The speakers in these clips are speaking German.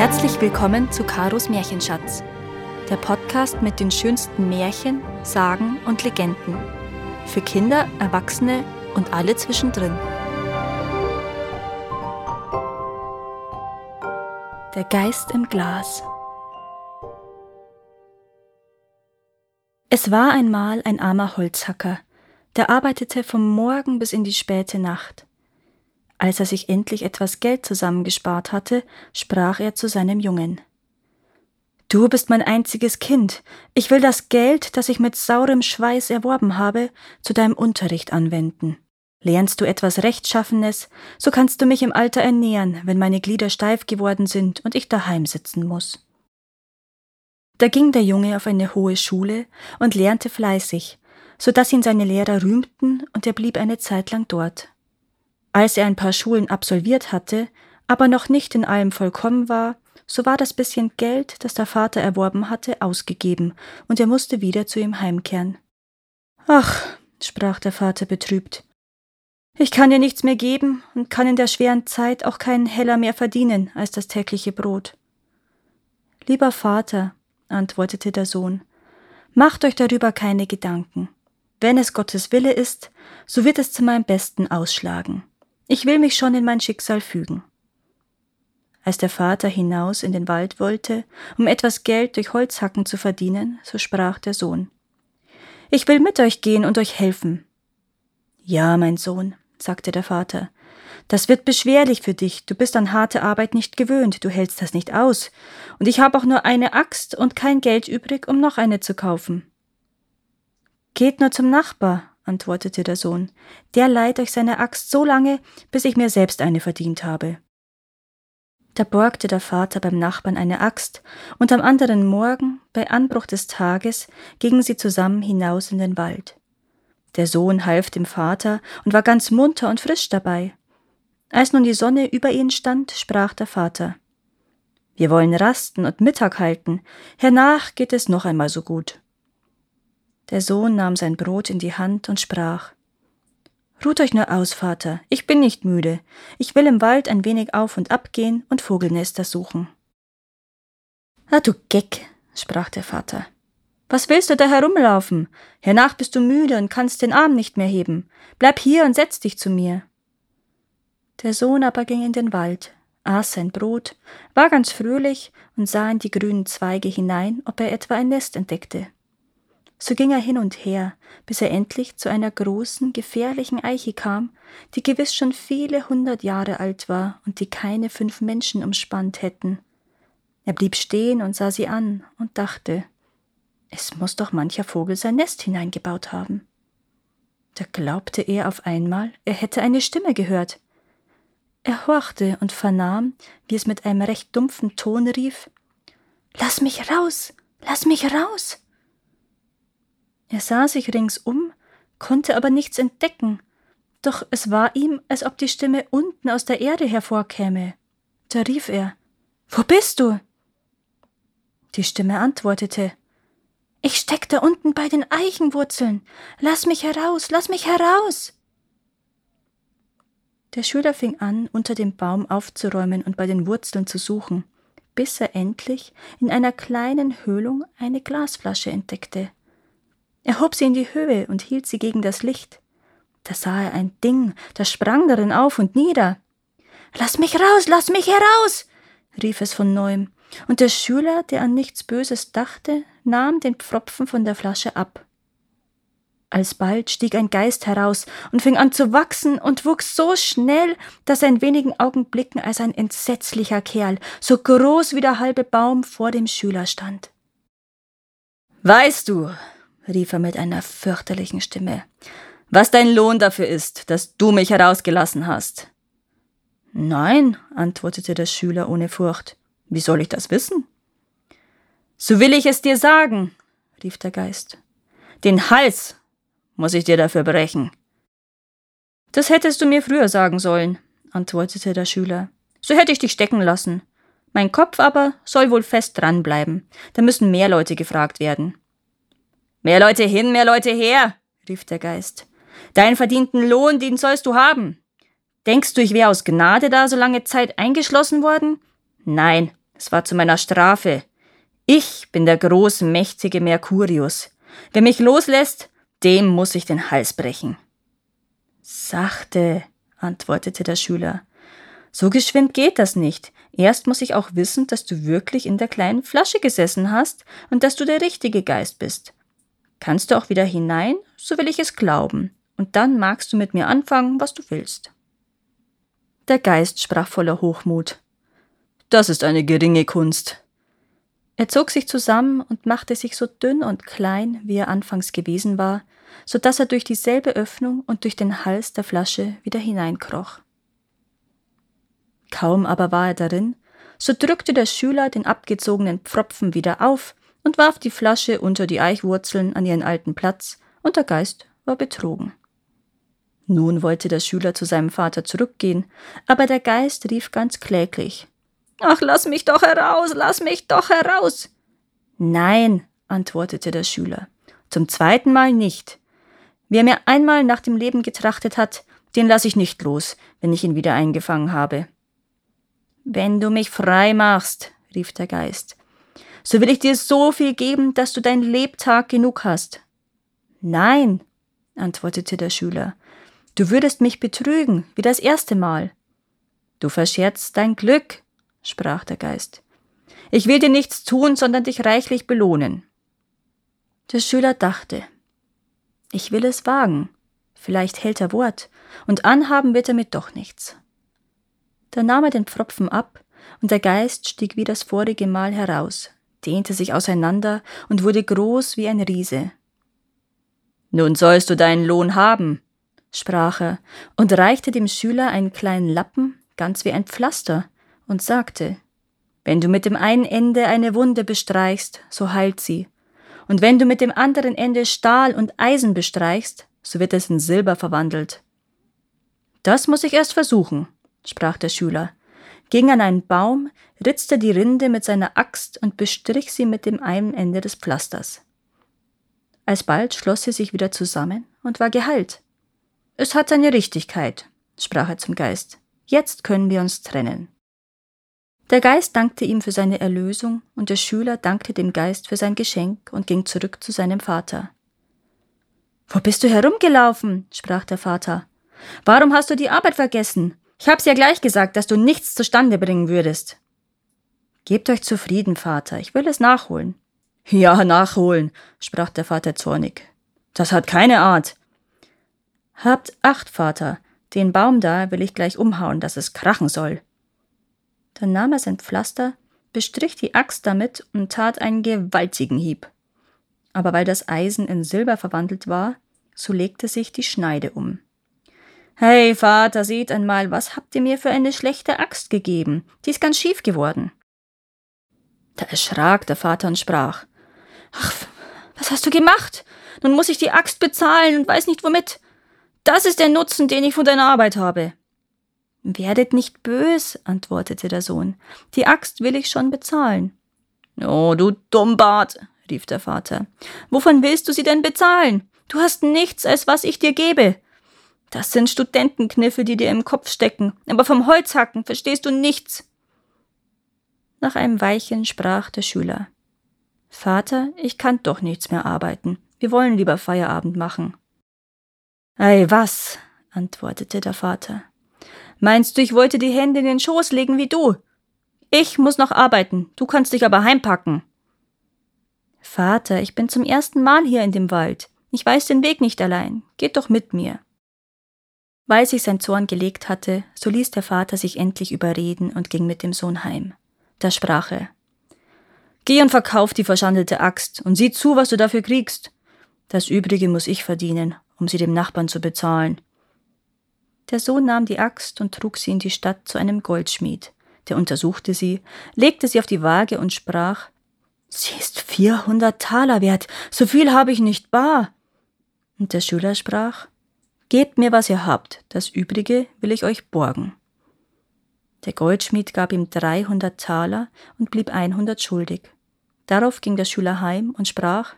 Herzlich willkommen zu Karos Märchenschatz, der Podcast mit den schönsten Märchen, Sagen und Legenden. Für Kinder, Erwachsene und alle zwischendrin. Der Geist im Glas. Es war einmal ein armer Holzhacker, der arbeitete vom Morgen bis in die späte Nacht. Als er sich endlich etwas Geld zusammengespart hatte, sprach er zu seinem Jungen. Du bist mein einziges Kind. Ich will das Geld, das ich mit saurem Schweiß erworben habe, zu deinem Unterricht anwenden. Lernst du etwas Rechtschaffenes, so kannst du mich im Alter ernähren, wenn meine Glieder steif geworden sind und ich daheim sitzen muss. Da ging der Junge auf eine hohe Schule und lernte fleißig, so dass ihn seine Lehrer rühmten und er blieb eine Zeit lang dort. Als er ein paar Schulen absolviert hatte, aber noch nicht in allem vollkommen war, so war das bisschen Geld, das der Vater erworben hatte, ausgegeben, und er musste wieder zu ihm heimkehren. Ach, sprach der Vater betrübt, ich kann dir nichts mehr geben und kann in der schweren Zeit auch keinen Heller mehr verdienen als das tägliche Brot. Lieber Vater, antwortete der Sohn, macht euch darüber keine Gedanken. Wenn es Gottes Wille ist, so wird es zu meinem Besten ausschlagen. Ich will mich schon in mein Schicksal fügen. Als der Vater hinaus in den Wald wollte, um etwas Geld durch Holzhacken zu verdienen, so sprach der Sohn Ich will mit euch gehen und euch helfen. Ja, mein Sohn, sagte der Vater, das wird beschwerlich für dich, du bist an harte Arbeit nicht gewöhnt, du hältst das nicht aus, und ich habe auch nur eine Axt und kein Geld übrig, um noch eine zu kaufen. Geht nur zum Nachbar, antwortete der Sohn, der leiht euch seine Axt so lange, bis ich mir selbst eine verdient habe. Da borgte der Vater beim Nachbarn eine Axt, und am anderen Morgen, bei Anbruch des Tages, gingen sie zusammen hinaus in den Wald. Der Sohn half dem Vater und war ganz munter und frisch dabei. Als nun die Sonne über ihnen stand, sprach der Vater Wir wollen rasten und Mittag halten, hernach geht es noch einmal so gut. Der Sohn nahm sein Brot in die Hand und sprach Ruht euch nur aus, Vater, ich bin nicht müde. Ich will im Wald ein wenig auf und ab gehen und Vogelnester suchen. Ah, du Geck, sprach der Vater. Was willst du da herumlaufen? Hernach bist du müde und kannst den Arm nicht mehr heben. Bleib hier und setz dich zu mir. Der Sohn aber ging in den Wald, aß sein Brot, war ganz fröhlich und sah in die grünen Zweige hinein, ob er etwa ein Nest entdeckte. So ging er hin und her, bis er endlich zu einer großen, gefährlichen Eiche kam, die gewiss schon viele hundert Jahre alt war und die keine fünf Menschen umspannt hätten. Er blieb stehen und sah sie an und dachte, es muss doch mancher Vogel sein Nest hineingebaut haben. Da glaubte er auf einmal, er hätte eine Stimme gehört. Er horchte und vernahm, wie es mit einem recht dumpfen Ton rief Lass mich raus. Lass mich raus. Er sah sich ringsum, konnte aber nichts entdecken, doch es war ihm, als ob die Stimme unten aus der Erde hervorkäme. Da rief er Wo bist du? Die Stimme antwortete Ich steck da unten bei den Eichenwurzeln. Lass mich heraus, lass mich heraus. Der Schüler fing an, unter dem Baum aufzuräumen und bei den Wurzeln zu suchen, bis er endlich in einer kleinen Höhlung eine Glasflasche entdeckte. Er hob sie in die Höhe und hielt sie gegen das Licht. Da sah er ein Ding, das sprang darin auf und nieder. Lass mich raus, lass mich heraus! rief es von neuem, und der Schüler, der an nichts Böses dachte, nahm den Pfropfen von der Flasche ab. Alsbald stieg ein Geist heraus und fing an zu wachsen und wuchs so schnell, dass er in wenigen Augenblicken als ein entsetzlicher Kerl, so groß wie der halbe Baum, vor dem Schüler stand. Weißt du, rief er mit einer fürchterlichen Stimme, was dein Lohn dafür ist, dass du mich herausgelassen hast. Nein, antwortete der Schüler ohne Furcht. Wie soll ich das wissen? So will ich es dir sagen, rief der Geist. Den Hals muss ich dir dafür brechen. Das hättest du mir früher sagen sollen, antwortete der Schüler. So hätte ich dich stecken lassen. Mein Kopf aber soll wohl fest dranbleiben. Da müssen mehr Leute gefragt werden. Mehr Leute hin, mehr Leute her, rief der Geist. Deinen verdienten Lohn, den sollst du haben. Denkst du, ich wäre aus Gnade da so lange Zeit eingeschlossen worden? Nein, Es war zu meiner Strafe. Ich bin der großmächtige Mercurius. Wer mich loslässt, dem muss ich den Hals brechen. Sachte, antwortete der Schüler. So geschwind geht das nicht. Erst muss ich auch wissen, dass du wirklich in der kleinen Flasche gesessen hast und dass du der richtige Geist bist. Kannst du auch wieder hinein, so will ich es glauben, und dann magst du mit mir anfangen, was du willst. Der Geist sprach voller Hochmut. Das ist eine geringe Kunst. Er zog sich zusammen und machte sich so dünn und klein, wie er anfangs gewesen war, so dass er durch dieselbe Öffnung und durch den Hals der Flasche wieder hineinkroch. Kaum aber war er darin, so drückte der Schüler den abgezogenen Pfropfen wieder auf und warf die Flasche unter die Eichwurzeln an ihren alten Platz, und der Geist war betrogen. Nun wollte der Schüler zu seinem Vater zurückgehen, aber der Geist rief ganz kläglich Ach, lass mich doch heraus, lass mich doch heraus. Nein, antwortete der Schüler, zum zweiten Mal nicht. Wer mir einmal nach dem Leben getrachtet hat, den lasse ich nicht los, wenn ich ihn wieder eingefangen habe. Wenn du mich frei machst, rief der Geist, so will ich dir so viel geben, dass du dein Lebtag genug hast. Nein, antwortete der Schüler, du würdest mich betrügen, wie das erste Mal. Du verscherzt dein Glück, sprach der Geist. Ich will dir nichts tun, sondern dich reichlich belohnen. Der Schüler dachte, ich will es wagen, vielleicht hält er Wort, und anhaben wird er mit doch nichts. Da nahm er den Pfropfen ab, und der Geist stieg wie das vorige Mal heraus, dehnte sich auseinander und wurde groß wie ein Riese. Nun sollst du deinen Lohn haben, sprach er und reichte dem Schüler einen kleinen Lappen, ganz wie ein Pflaster, und sagte, wenn du mit dem einen Ende eine Wunde bestreichst, so heilt sie, und wenn du mit dem anderen Ende Stahl und Eisen bestreichst, so wird es in Silber verwandelt. Das muss ich erst versuchen, sprach der Schüler, ging an einen Baum, ritzte die Rinde mit seiner Axt und bestrich sie mit dem einen Ende des Pflasters. Alsbald schloss sie sich wieder zusammen und war geheilt. Es hat seine Richtigkeit, sprach er zum Geist. Jetzt können wir uns trennen. Der Geist dankte ihm für seine Erlösung, und der Schüler dankte dem Geist für sein Geschenk und ging zurück zu seinem Vater. Wo bist du herumgelaufen? sprach der Vater. Warum hast du die Arbeit vergessen? Ich hab's ja gleich gesagt, dass du nichts zustande bringen würdest. Gebt euch zufrieden, Vater, ich will es nachholen. Ja, nachholen, sprach der Vater zornig. Das hat keine Art. Habt Acht, Vater, den Baum da will ich gleich umhauen, dass es krachen soll. Dann nahm er sein Pflaster, bestrich die Axt damit und tat einen gewaltigen Hieb. Aber weil das Eisen in Silber verwandelt war, so legte sich die Schneide um. Hey, Vater, seht einmal, was habt ihr mir für eine schlechte Axt gegeben? Die ist ganz schief geworden. Da erschrak der Vater und sprach. Ach, was hast du gemacht? Nun muss ich die Axt bezahlen und weiß nicht womit. Das ist der Nutzen, den ich von deiner Arbeit habe. Werdet nicht bös, antwortete der Sohn. Die Axt will ich schon bezahlen. Oh, du Dummbart, rief der Vater. Wovon willst du sie denn bezahlen? Du hast nichts, als was ich dir gebe. Das sind Studentenkniffe, die dir im Kopf stecken, aber vom Holzhacken verstehst du nichts. Nach einem Weilchen sprach der Schüler. Vater, ich kann doch nichts mehr arbeiten. Wir wollen lieber Feierabend machen. Ei, was? antwortete der Vater. Meinst du, ich wollte die Hände in den Schoß legen wie du? Ich muss noch arbeiten, du kannst dich aber heimpacken. Vater, ich bin zum ersten Mal hier in dem Wald. Ich weiß den Weg nicht allein. Geht doch mit mir. Weil sich sein Zorn gelegt hatte, so ließ der Vater sich endlich überreden und ging mit dem Sohn heim. Da sprach er Geh und verkauf die verschandelte Axt und sieh zu, was du dafür kriegst. Das übrige muss ich verdienen, um sie dem Nachbarn zu bezahlen. Der Sohn nahm die Axt und trug sie in die Stadt zu einem Goldschmied. Der untersuchte sie, legte sie auf die Waage und sprach Sie ist vierhundert Taler wert, so viel habe ich nicht bar. Und der Schüler sprach Gebt mir, was ihr habt, das übrige will ich euch borgen. Der Goldschmied gab ihm dreihundert Taler und blieb einhundert schuldig. Darauf ging der Schüler heim und sprach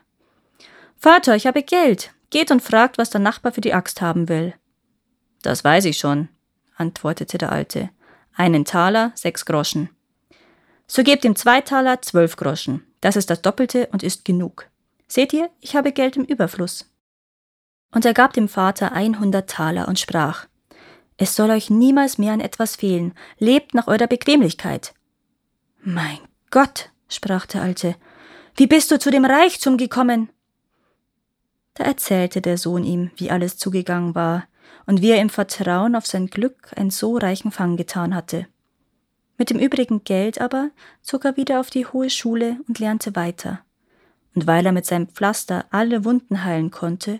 Vater, ich habe Geld. Geht und fragt, was der Nachbar für die Axt haben will. Das weiß ich schon, antwortete der Alte. Einen Taler, sechs Groschen. So gebt ihm zwei Taler, zwölf Groschen. Das ist das Doppelte und ist genug. Seht ihr, ich habe Geld im Überfluss. Und er gab dem Vater einhundert Taler und sprach, Es soll euch niemals mehr an etwas fehlen, lebt nach eurer Bequemlichkeit. Mein Gott, sprach der Alte, wie bist du zu dem Reichtum gekommen? Da erzählte der Sohn ihm, wie alles zugegangen war und wie er im Vertrauen auf sein Glück einen so reichen Fang getan hatte. Mit dem übrigen Geld aber zog er wieder auf die hohe Schule und lernte weiter. Und weil er mit seinem Pflaster alle Wunden heilen konnte,